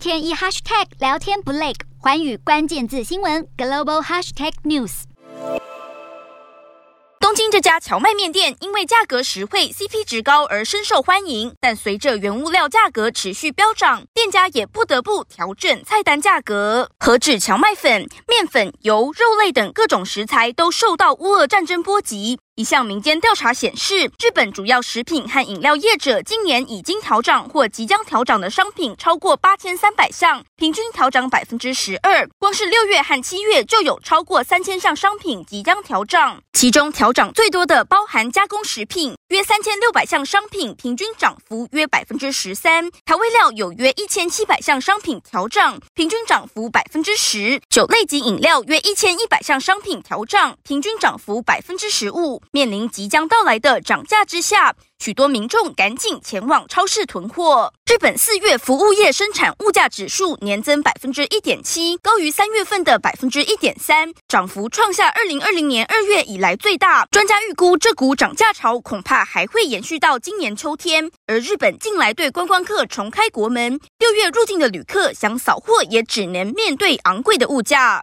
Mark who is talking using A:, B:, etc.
A: 天一 hashtag 聊天不累，寰宇关键字新闻 global hashtag news。
B: 东京这家荞麦面店因为价格实惠、CP 值高而深受欢迎，但随着原物料价格持续飙涨，店家也不得不调整菜单价格。何止荞麦粉、面粉、油、肉类等各种食材都受到乌俄战争波及。一项民间调查显示，日本主要食品和饮料业者今年已经调涨或即将调涨的商品超过八千三百项，平均调涨百分之十二。光是六月和七月就有超过三千项商品即将调涨，其中调涨最多的包含加工食品，约三千六百项商品，平均涨幅约百分之十三；调味料有约一千七百项商品调涨，平均涨幅百分之十；酒类及饮料约一千一百项商品调涨，平均涨幅百分之十五。面临即将到来的涨价之下，许多民众赶紧前往超市囤货。日本四月服务业生产物价指数年增百分之一点七，高于三月份的百分之一点三，涨幅创下二零二零年二月以来最大。专家预估，这股涨价潮恐怕还会延续到今年秋天。而日本近来对观光客重开国门，六月入境的旅客想扫货也只能面对昂贵的物价。